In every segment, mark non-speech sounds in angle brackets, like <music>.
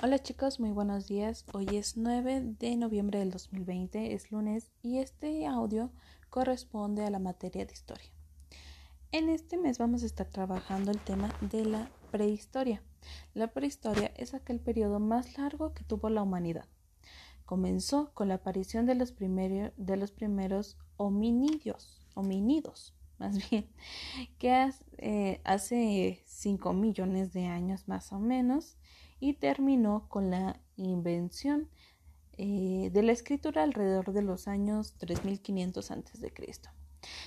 Hola chicos, muy buenos días. Hoy es 9 de noviembre del 2020, es lunes y este audio corresponde a la materia de historia. En este mes vamos a estar trabajando el tema de la prehistoria. La prehistoria es aquel periodo más largo que tuvo la humanidad. Comenzó con la aparición de los, de primeros hominidios, hominidos, <laughs> más bien, que eh, hace 5 millones de años más o menos y terminó con la invención eh, de la escritura alrededor de los años 3500 a.C.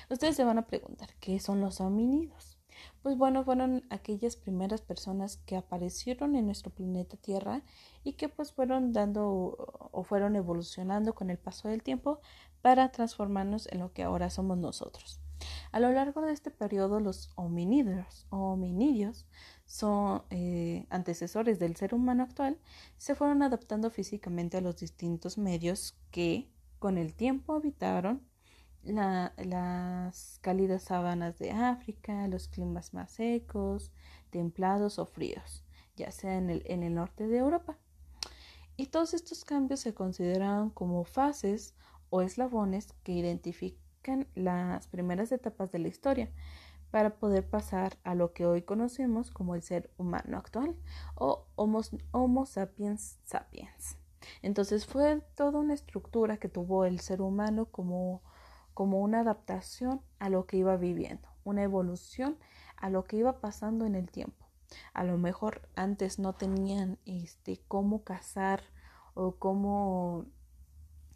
Ustedes se van a preguntar, ¿qué son los homínidos? Pues bueno, fueron aquellas primeras personas que aparecieron en nuestro planeta Tierra y que pues fueron dando o fueron evolucionando con el paso del tiempo para transformarnos en lo que ahora somos nosotros. A lo largo de este periodo, los homínidos, hominidios son eh, antecesores del ser humano actual, se fueron adaptando físicamente a los distintos medios que con el tiempo habitaron las cálidas sabanas de África, los climas más secos, templados o fríos, ya sea en el, norte de Europa. Y todos estos cambios se consideran como fases o eslabones que identifican las primeras etapas de la historia, para poder pasar a lo que hoy conocemos como el ser humano actual o Homo, sapiens sapiens. Entonces fue toda una estructura que tuvo el ser humano como, como una adaptación a lo que iba viviendo, una evolución a lo que iba pasando en el tiempo. A lo mejor antes no tenían este cómo cazar o cómo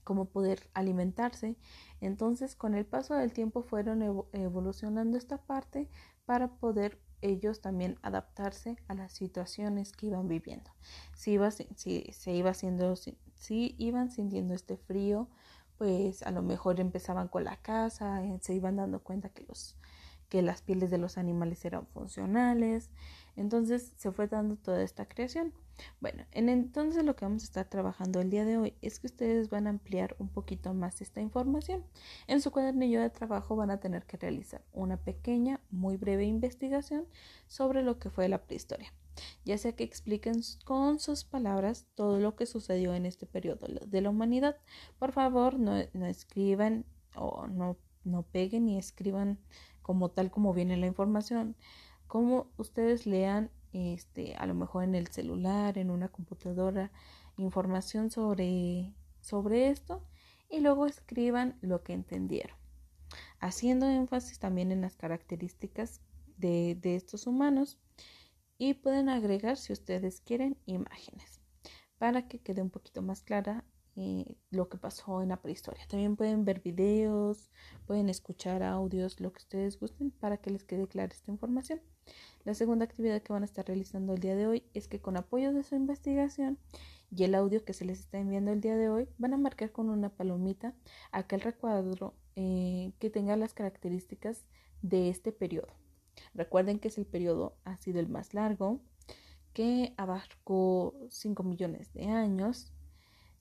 cómo poder alimentarse. Entonces, con el paso del tiempo fueron evolucionando esta parte para poder ellos también adaptarse a las situaciones que iban viviendo. Si, iba, si se iba haciendo, si, iban sintiendo este frío, pues a lo mejor empezaban con la casa, eh, se iban dando cuenta que los que las pieles de los animales eran funcionales. Entonces se fue dando toda esta creación. Bueno, en entonces lo que vamos a estar trabajando el día de hoy es que ustedes van a ampliar un poquito más esta información. En su cuadernillo de trabajo van a tener que realizar una pequeña, muy breve investigación sobre lo que fue la prehistoria, ya sea que expliquen con sus palabras todo lo que sucedió en este periodo de la humanidad. Por favor, no, escriban o no, no peguen ni escriban como tal como viene la información. Como ustedes lean este, a lo mejor en el celular, en una computadora, información sobre, sobre esto y luego escriban lo que entendieron, haciendo énfasis también en las características de, de estos humanos y pueden agregar, si ustedes quieren, imágenes para que quede un poquito más clara eh, lo que pasó en la prehistoria. También pueden ver videos, pueden escuchar audios, lo que ustedes gusten para que les quede clara esta información. La segunda actividad que van a estar realizando el día de hoy es que con apoyo de su investigación y el audio que se les está enviando el día de hoy, van a marcar con una palomita aquel recuadro eh, que tenga las características de este periodo. Recuerden que es el periodo, ha sido el más largo, que abarcó 5 millones de años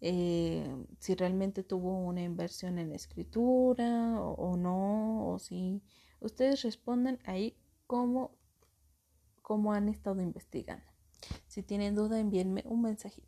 eh, si realmente tuvo una inversión en escritura o, no, o si ustedes responden ahí cómo, cómo han estado investigando. Si tienen duda, envíenme un mensajito.